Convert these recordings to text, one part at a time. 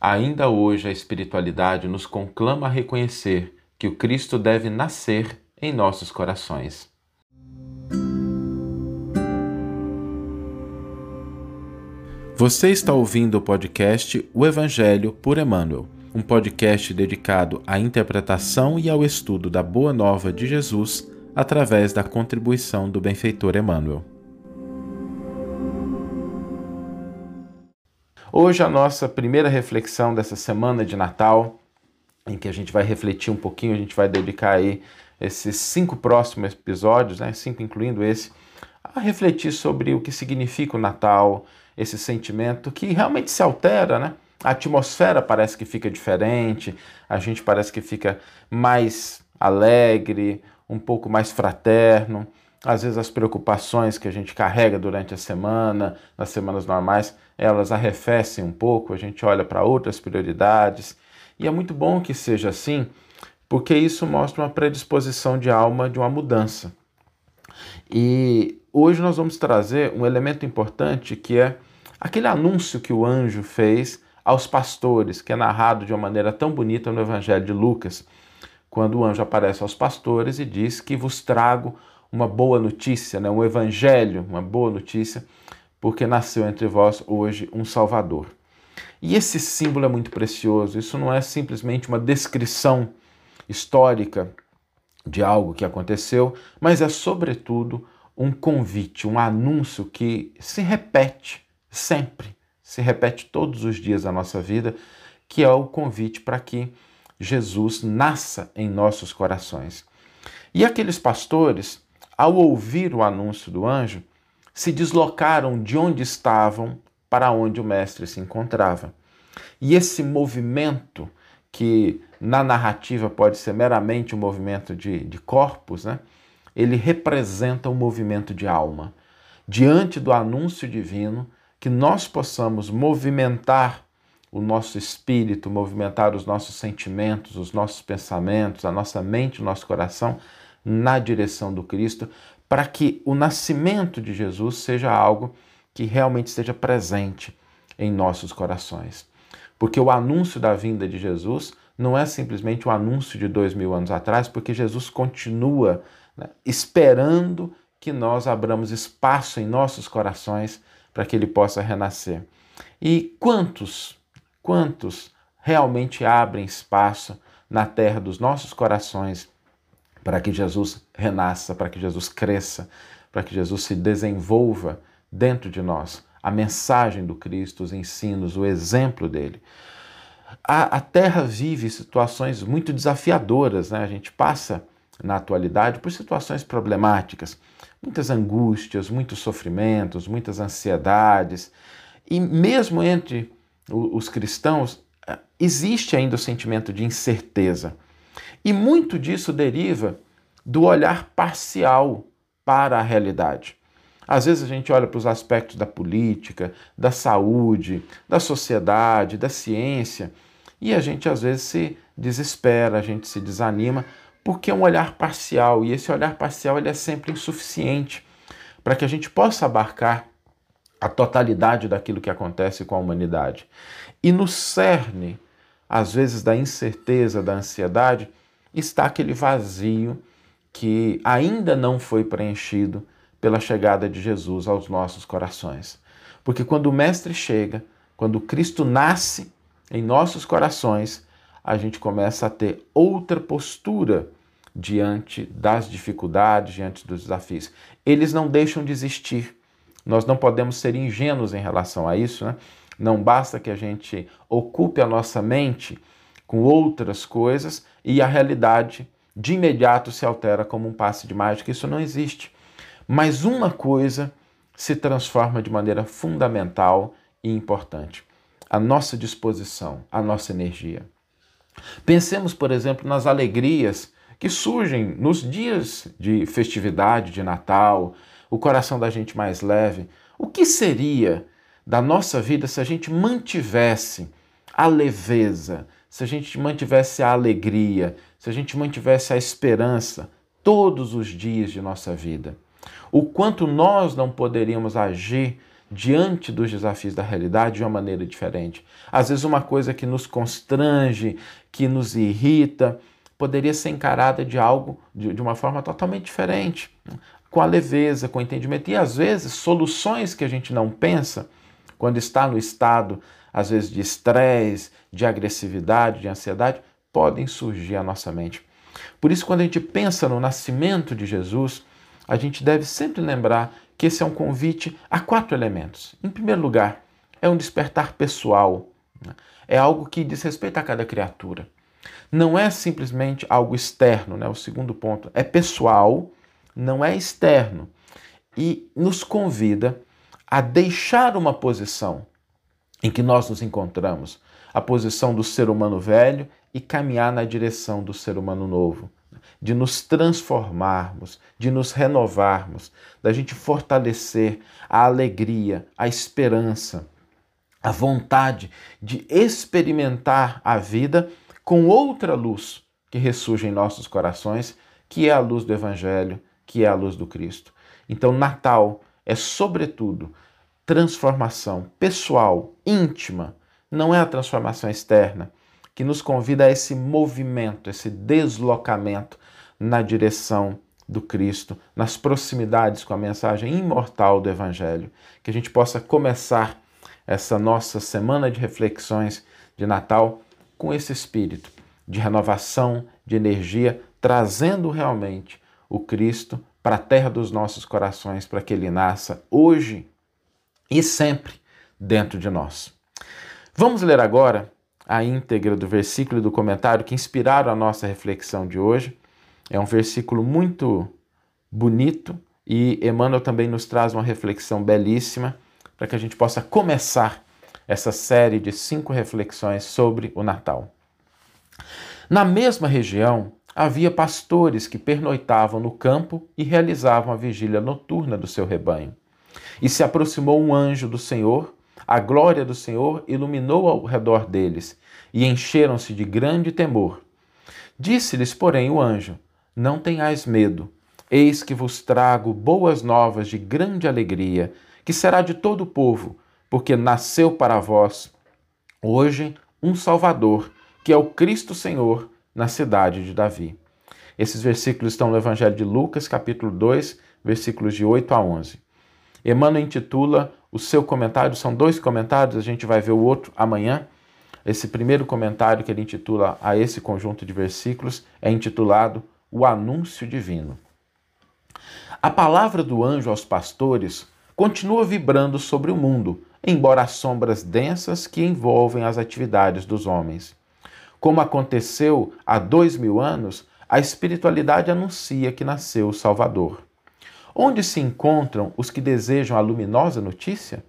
Ainda hoje a espiritualidade nos conclama a reconhecer que o Cristo deve nascer em nossos corações. Você está ouvindo o podcast O Evangelho por Emmanuel, um podcast dedicado à interpretação e ao estudo da Boa Nova de Jesus através da contribuição do benfeitor Emmanuel. Hoje a nossa primeira reflexão dessa semana de Natal, em que a gente vai refletir um pouquinho, a gente vai dedicar aí esses cinco próximos episódios, né, cinco incluindo esse, a refletir sobre o que significa o Natal, esse sentimento que realmente se altera, né? A atmosfera parece que fica diferente, a gente parece que fica mais alegre, um pouco mais fraterno. Às vezes as preocupações que a gente carrega durante a semana, nas semanas normais, elas arrefecem um pouco, a gente olha para outras prioridades. E é muito bom que seja assim, porque isso mostra uma predisposição de alma de uma mudança. E hoje nós vamos trazer um elemento importante que é aquele anúncio que o anjo fez aos pastores, que é narrado de uma maneira tão bonita no Evangelho de Lucas, quando o anjo aparece aos pastores e diz que vos trago uma boa notícia, né? um evangelho, uma boa notícia, porque nasceu entre vós hoje um Salvador. E esse símbolo é muito precioso, isso não é simplesmente uma descrição histórica de algo que aconteceu, mas é, sobretudo, um convite, um anúncio que se repete sempre, se repete todos os dias da nossa vida, que é o convite para que Jesus nasça em nossos corações. E aqueles pastores, ao ouvir o anúncio do anjo, se deslocaram de onde estavam para onde o mestre se encontrava. E esse movimento, que na narrativa pode ser meramente um movimento de, de corpos, né? ele representa um movimento de alma. Diante do anúncio divino, que nós possamos movimentar o nosso espírito, movimentar os nossos sentimentos, os nossos pensamentos, a nossa mente, o nosso coração na direção do Cristo, para que o nascimento de Jesus seja algo que realmente esteja presente em nossos corações. Porque o anúncio da vinda de Jesus não é simplesmente o um anúncio de dois mil anos atrás, porque Jesus continua né, esperando que nós abramos espaço em nossos corações para que ele possa renascer. E quantos, quantos realmente abrem espaço na terra dos nossos corações para que Jesus renasça, para que Jesus cresça, para que Jesus se desenvolva dentro de nós? A mensagem do Cristo, os ensinos, o exemplo dele. A, a terra vive situações muito desafiadoras, né? A gente passa na atualidade por situações problemáticas muitas angústias, muitos sofrimentos, muitas ansiedades. E mesmo entre os cristãos, eh, existe ainda o sentimento de incerteza. E muito disso deriva do olhar parcial para a realidade. Às vezes a gente olha para os aspectos da política, da saúde, da sociedade, da ciência, e a gente às vezes se desespera, a gente se desanima, porque é um olhar parcial e esse olhar parcial ele é sempre insuficiente para que a gente possa abarcar a totalidade daquilo que acontece com a humanidade. E no cerne, às vezes, da incerteza, da ansiedade, está aquele vazio que ainda não foi preenchido pela chegada de Jesus aos nossos corações. Porque quando o Mestre chega, quando Cristo nasce em nossos corações, a gente começa a ter outra postura diante das dificuldades, diante dos desafios. Eles não deixam de existir. Nós não podemos ser ingênuos em relação a isso, né? Não basta que a gente ocupe a nossa mente com outras coisas e a realidade de imediato se altera como um passe de mágica. Isso não existe. Mas uma coisa se transforma de maneira fundamental e importante: a nossa disposição, a nossa energia. Pensemos, por exemplo, nas alegrias que surgem nos dias de festividade, de Natal, o coração da gente mais leve. O que seria da nossa vida se a gente mantivesse a leveza, se a gente mantivesse a alegria, se a gente mantivesse a esperança todos os dias de nossa vida? O quanto nós não poderíamos agir diante dos desafios da realidade de uma maneira diferente. Às vezes, uma coisa que nos constrange, que nos irrita, poderia ser encarada de algo de, de uma forma totalmente diferente, com a leveza, com o entendimento. E às vezes, soluções que a gente não pensa, quando está no estado, às vezes, de estresse, de agressividade, de ansiedade, podem surgir à nossa mente. Por isso, quando a gente pensa no nascimento de Jesus, a gente deve sempre lembrar que esse é um convite a quatro elementos. Em primeiro lugar, é um despertar pessoal, né? é algo que diz respeito a cada criatura. Não é simplesmente algo externo, né? O segundo ponto é pessoal, não é externo. E nos convida a deixar uma posição em que nós nos encontramos, a posição do ser humano velho e caminhar na direção do ser humano novo de nos transformarmos, de nos renovarmos, da gente fortalecer a alegria, a esperança, a vontade de experimentar a vida com outra luz que ressurge em nossos corações, que é a luz do Evangelho, que é a luz do Cristo. Então, Natal é, sobretudo, transformação pessoal, íntima, não é a transformação externa, que nos convida a esse movimento, esse deslocamento na direção do Cristo, nas proximidades com a mensagem imortal do Evangelho. Que a gente possa começar essa nossa semana de reflexões de Natal com esse espírito de renovação, de energia, trazendo realmente o Cristo para a terra dos nossos corações, para que ele nasça hoje e sempre dentro de nós. Vamos ler agora a íntegra do versículo e do comentário que inspiraram a nossa reflexão de hoje. É um versículo muito bonito e Emmanuel também nos traz uma reflexão belíssima para que a gente possa começar essa série de cinco reflexões sobre o Natal. Na mesma região, havia pastores que pernoitavam no campo e realizavam a vigília noturna do seu rebanho. E se aproximou um anjo do Senhor a glória do Senhor iluminou ao redor deles e encheram-se de grande temor. Disse-lhes, porém, o anjo: Não tenhais medo, eis que vos trago boas novas de grande alegria, que será de todo o povo, porque nasceu para vós hoje um Salvador, que é o Cristo Senhor, na cidade de Davi. Esses versículos estão no Evangelho de Lucas, capítulo 2, versículos de 8 a 11. Emmanuel intitula o seu comentário, são dois comentários, a gente vai ver o outro amanhã. Esse primeiro comentário que ele intitula a esse conjunto de versículos é intitulado O Anúncio Divino. A palavra do anjo aos pastores continua vibrando sobre o mundo, embora as sombras densas que envolvem as atividades dos homens. Como aconteceu há dois mil anos, a espiritualidade anuncia que nasceu o Salvador. Onde se encontram os que desejam a luminosa notícia?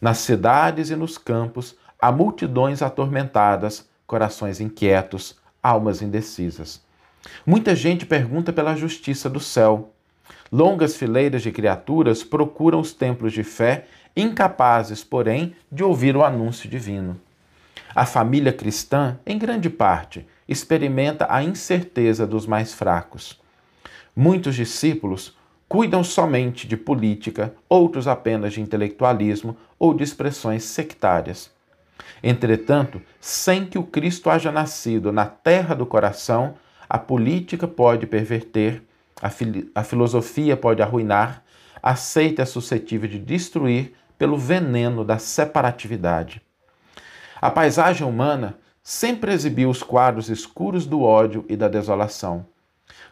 Nas cidades e nos campos há multidões atormentadas, corações inquietos, almas indecisas. Muita gente pergunta pela justiça do céu. Longas fileiras de criaturas procuram os templos de fé, incapazes, porém, de ouvir o anúncio divino. A família cristã, em grande parte, experimenta a incerteza dos mais fracos. Muitos discípulos cuidam somente de política, outros apenas de intelectualismo ou de expressões sectárias. Entretanto, sem que o Cristo haja nascido na terra do coração, a política pode perverter, a, fil a filosofia pode arruinar, a seita é suscetível de destruir pelo veneno da separatividade. A paisagem humana sempre exibiu os quadros escuros do ódio e da desolação.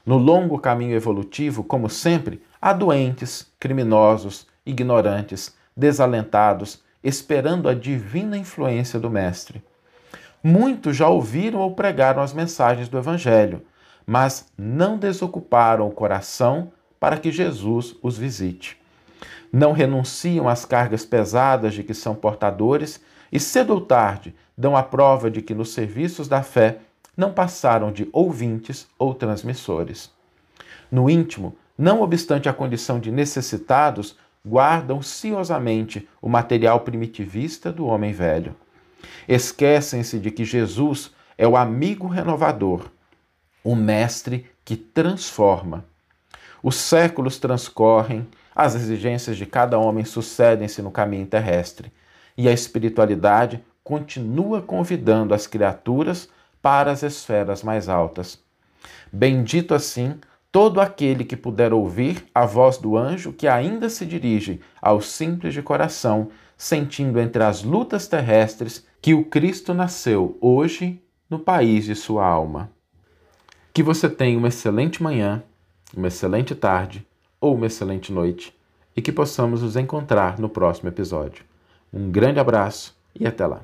No longo caminho evolutivo, como sempre, Há doentes, criminosos, ignorantes, desalentados, esperando a divina influência do Mestre. Muitos já ouviram ou pregaram as mensagens do Evangelho, mas não desocuparam o coração para que Jesus os visite. Não renunciam às cargas pesadas de que são portadores e, cedo ou tarde, dão a prova de que nos serviços da fé não passaram de ouvintes ou transmissores. No íntimo, não obstante a condição de necessitados, guardam ciosamente o material primitivista do homem velho. Esquecem-se de que Jesus é o amigo renovador, o mestre que transforma. Os séculos transcorrem, As exigências de cada homem sucedem-se no caminho terrestre, e a espiritualidade continua convidando as criaturas para as esferas mais altas. Bendito assim todo aquele que puder ouvir a voz do anjo que ainda se dirige ao simples de coração, sentindo entre as lutas terrestres que o Cristo nasceu hoje no país de sua alma. Que você tenha uma excelente manhã, uma excelente tarde ou uma excelente noite e que possamos nos encontrar no próximo episódio. Um grande abraço e até lá.